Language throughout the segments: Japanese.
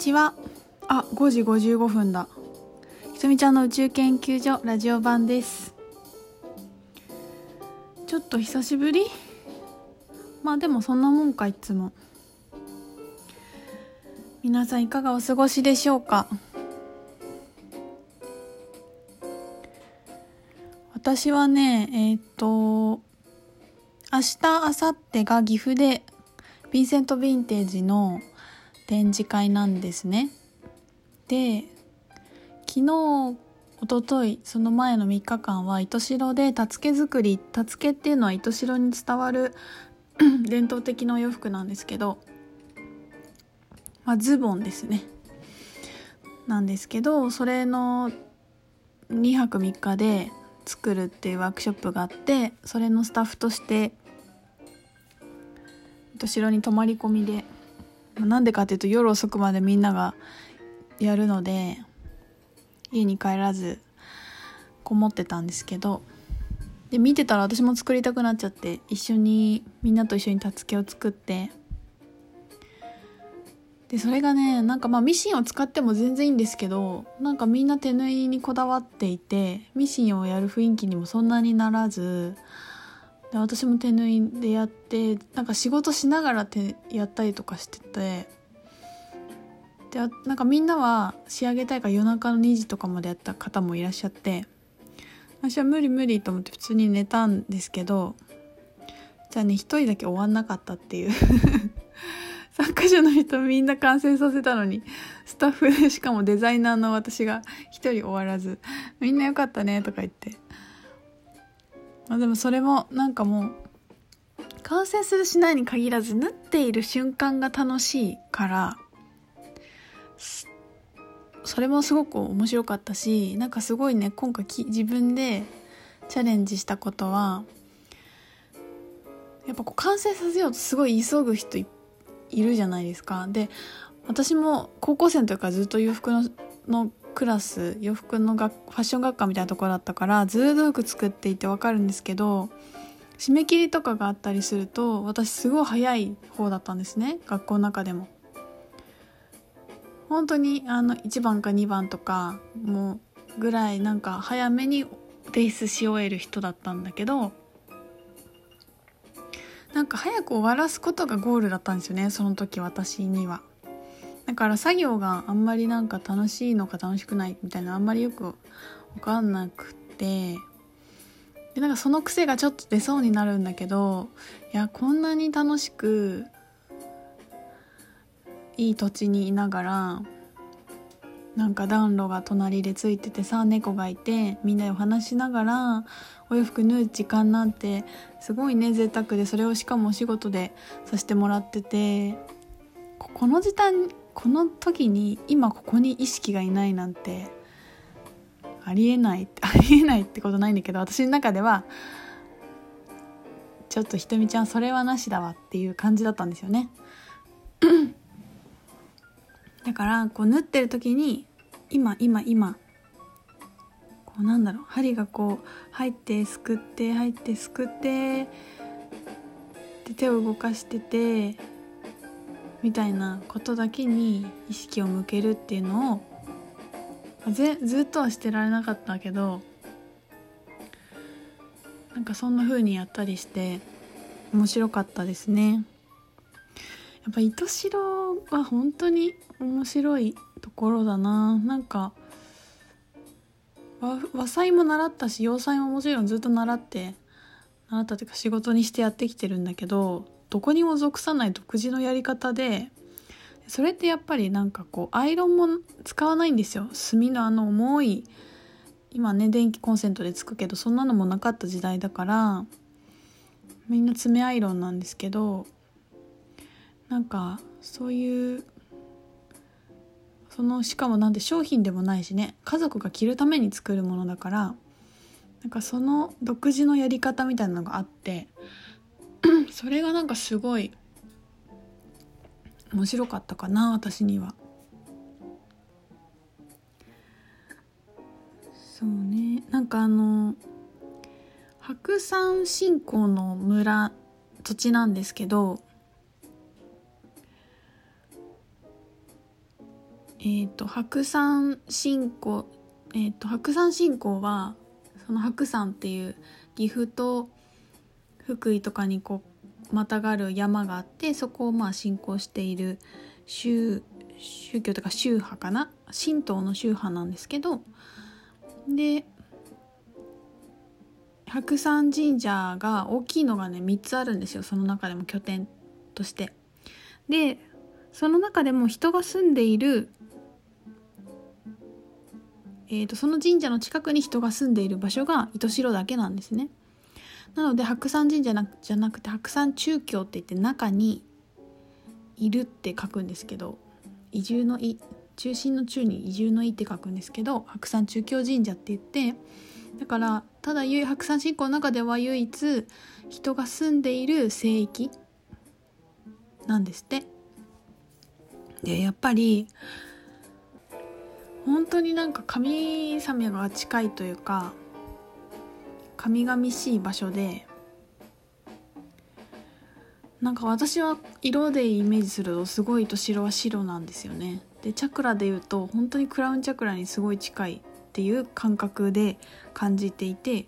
こんにちは。あ、5時55分だ。ひとみちゃんの宇宙研究所ラジオ版です。ちょっと久しぶり？まあでもそんなもんかいつも。皆さんいかがお過ごしでしょうか？私はね、えっ、と、明日、明後日が岐阜でヴィンセント・ヴィンテージの展示会なんですね。で昨日一昨日その前の3日間は糸代でたつけ作りたつけっていうのは糸代に伝わる 伝統的なお洋服なんですけど、まあ、ズボンですねなんですけどそれの2泊3日で作るっていうワークショップがあってそれのスタッフとして糸代に泊まり込みでなんでかっていうと夜遅くまでみんながやるので家に帰らずこもってたんですけどで見てたら私も作りたくなっちゃって一緒にみんなと一緒にたつけを作ってでそれがねなんかまあミシンを使っても全然いいんですけどなんかみんな手縫いにこだわっていてミシンをやる雰囲気にもそんなにならずで私も手縫いでやってなんか仕事しながら手やったりとかしててでなんかみんなは仕上げたいから夜中の2時とかまでやった方もいらっしゃって私は無理無理と思って普通に寝たんですけどじゃあね一人だけ終わんなかったっていう。参加者の人みんな完成させたのにスタッフでしかもデザイナーの私が一人終わらずみんなよかったねとか言ってまあでもそれもなんかもう完成するしないに限らず縫っている瞬間が楽しいからそれもすごく面白かったしなんかすごいね今回自分でチャレンジしたことはやっぱこう完成させようとすごい急ぐ人いるじゃないですか。で私も高校生の時からずっと洋服ののクラス洋服の学ファッション学科みたいなところだったからずっと服作っていて分かるんですけど締め切りとかがあったりすると私すごい早い方だったんですね学校の中でも。本当にあの1番か2番とかもうぐらいなんか早めに提出し終える人だったんだけどなんか早く終わらすことがゴールだったんですよねその時私には。だから作業があんまりなんか楽しいのか楽しくないみたいなあんまりよく分かんなくて。でなんかその癖がちょっと出そうになるんだけどいやこんなに楽しくいい土地にいながらなんか暖炉が隣でついててさ猫がいてみんなでお話しながらお洋服縫う時間なんてすごいね贅沢でそれをしかもお仕事でさせてもらっててこの時間この時に今ここに意識がいないなんてありえない ありえないってことないんだけど私の中ではちょっとひとみちゃんそれはなしだわっていう感じだったんですよね。だからこう縫ってる時に今今今こうなんだろう針がこう入ってすくって入ってすくってで手を動かしててみたいなことだけに意識を向けるっていうのをぜずっとはしてられなかったけどなんかそんな風にやったりして面白かったですね。やっぱ糸代は本当に面白いところだななんか和裁も習ったし洋裁ももちろんずっと習って習ったというか仕事にしてやってきてるんだけどどこにも属さない独自のやり方でそれってやっぱりなんかこうアイロンも使わないんですよ。墨のあの重い今ね電気コンセントでつくけどそんなのもなかった時代だからみんな爪アイロンなんですけどなんかそういうそのしかもなんで商品でもないしね家族が着るために作るものだからなんかその独自のやり方みたいなのがあって それがなんかすごい面白かったかな私には。そうねなんかあの白山信仰の村土地なんですけどえっ、ー、と白山信仰えっ、ー、と白山信仰はその白山っていう岐阜と福井とかにこうまたがる山があってそこをまあ信仰している宗宗教とか宗派かな？神道の宗派なんですけどで白山神社が大きいのがね3つあるんですよその中でも拠点として。でその中でも人が住んでいる、えーと、その神社の近くに人が住んでいる場所が糸代だけなんですね。なので白山神社じゃなくて白山中京って言って中にいるって書くんですけど移住の「い」中心の中に移住の「い」って書くんですけど白山中京神社って言ってだからただ白山信仰の中では唯一人が住んでいる聖域なんですって。でやっぱり本当になんか神様が近いというか神々しい場所でなんか私は色でイメージするとすごいと白は白なんですよね。でチャクラでいうと本当にクラウンチャクラにすごい近いっていう感覚で感じていて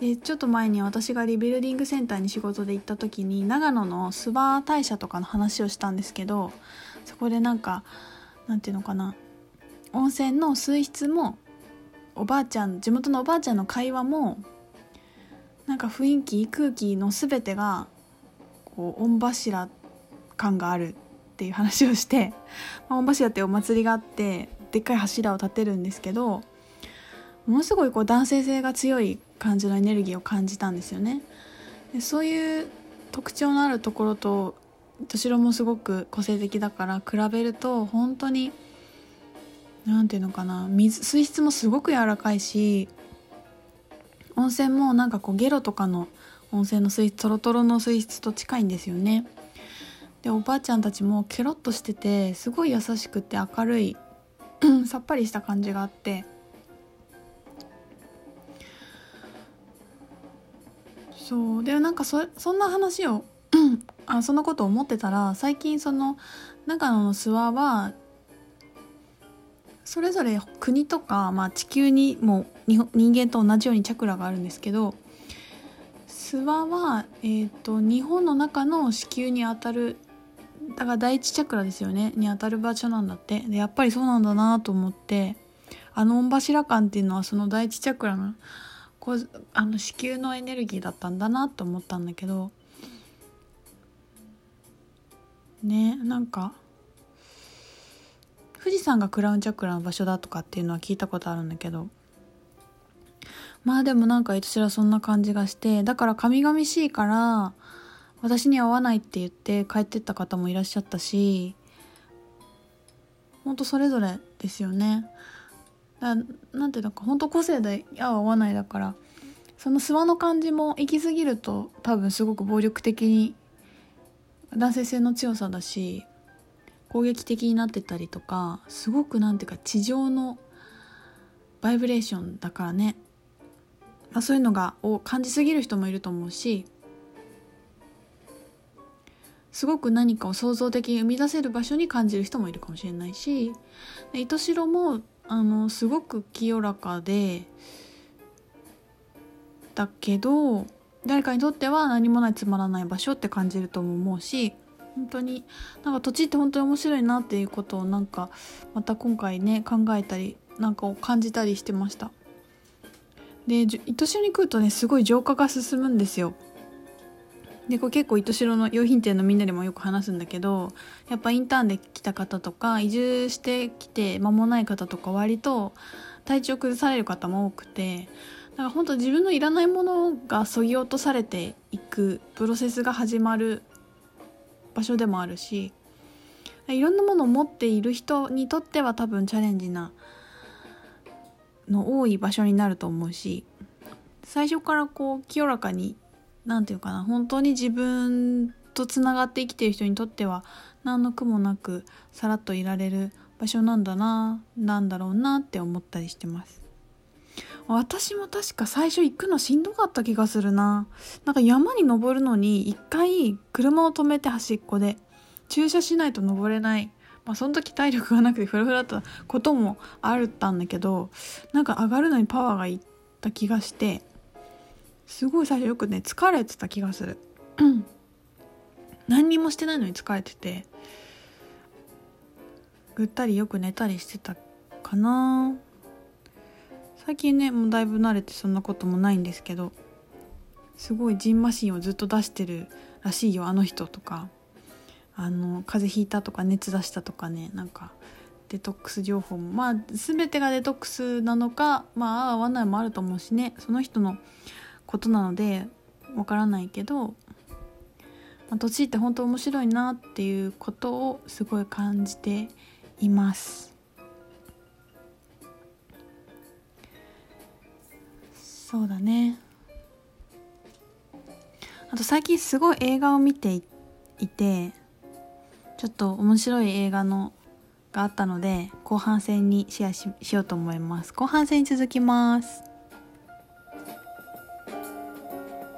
でちょっと前に私がリビルディングセンターに仕事で行った時に長野の諏訪大社とかの話をしたんですけどそこでなんかなんていうのかな温泉の水質もおばあちゃん地元のおばあちゃんの会話もなんか雰囲気空気の全てがこう御柱感があるっていう話をして、ま、御柱ってお祭りがあってでっかい柱を立てるんですけどものすごいこう男性性が強い感じのエネルギーを感じたんですよね。でそういう特徴のあるところと敏郎もすごく個性的だから比べると本当に何て言うのかな。水水質もすごく柔らかいし温泉もなんかこうゲロとかの温泉の水質トロトロの水質と近いんですよね。でおばあちゃんたちもケロッとしててすごい優しくて明るい さっぱりした感じがあって。そう。でなんかそそんな話を あそんなこと思ってたら最近その長野の諏訪はそれぞれ国とか、まあ、地球にも人間と同じようにチャクラがあるんですけど諏訪は、えーと、日本の中の子宮にあたるだから第一チャクラですよねにあたる場所なんだって。でやっぱりそうなんだなと思ってあの御柱感っていうのはその第一チャクラのこうあの子宮のエネルギーだったんだなと思ったんだけどねなんか富士山がクラウンチャクラの場所だとかっていうのは聞いたことあるんだけど。まあでもなんか私はそんな感じがしてだから神々しいから私に合わないって言って帰ってった方もいらっしゃったしほんとそれぞれですよね。だなんていうのか本当個性で合う合わないだからその諏訪の感じも行き過ぎると多分すごく暴力的に男性性の強さだし攻撃的になってたりとかすごくなんていうか地上のバイブレーションだからね、まあ、そういうのがを感じすぎる人もいると思うしすごく何かを創造的に生み出せる場所に感じる人もいるかもしれないし糸代もあのすごく清らかでだけど誰かにとっては何もないつまらない場所って感じるとも思うし本当になんか土地って本当に面白いなっていうことをなんかまた今回ね考えたりなんかを感じたりしてました。で糸代に来るとねすごい浄化が進むんですよ。でこれ結構糸代の用品店のみんなでもよく話すんだけどやっぱインターンで来た方とか移住してきて間もない方とか割と体調崩される方も多くてだから本当自分のいらないものがそぎ落とされていくプロセスが始まる場所でもあるしいろんなものを持っている人にとっては多分チャレンジなの多い場所になると思うし最初からこう清らかに何て言うかな本当に自分とつながって生きてる人にとっては何の苦もなくさらっといられる場所なんだななんだろうなって思ったりしてます。私も確か最初行くのしんどかった気がするな。なんか山に登るのに一回車を止めて端っこで駐車しないと登れない。まあ、その時体力がなくてフラフラだったこともあったんだけどなんか上がるのにパワーがいった気がしてすごい最初よくね疲れてた気がする。何にもしてないのに疲れててぐったりよく寝たりしてたかな。最近ねもうだいぶ慣れてそんなこともないんですけどすごいジンマシンをずっと出してるらしいよあの人とか。あの風邪ひいたとか熱出したとかねなんかデトックス情報も。まあ全てがデトックスなのかまあ合わないもあると思うしね。その人のことなのでわからないけど、まあ、年って本当面白いなっていうことをすごい感じています。そうだね。あと最近すごい映画を見ていてちょっと面白い映画のがあったので後半戦にシェアしようと思います。後半戦に続きます。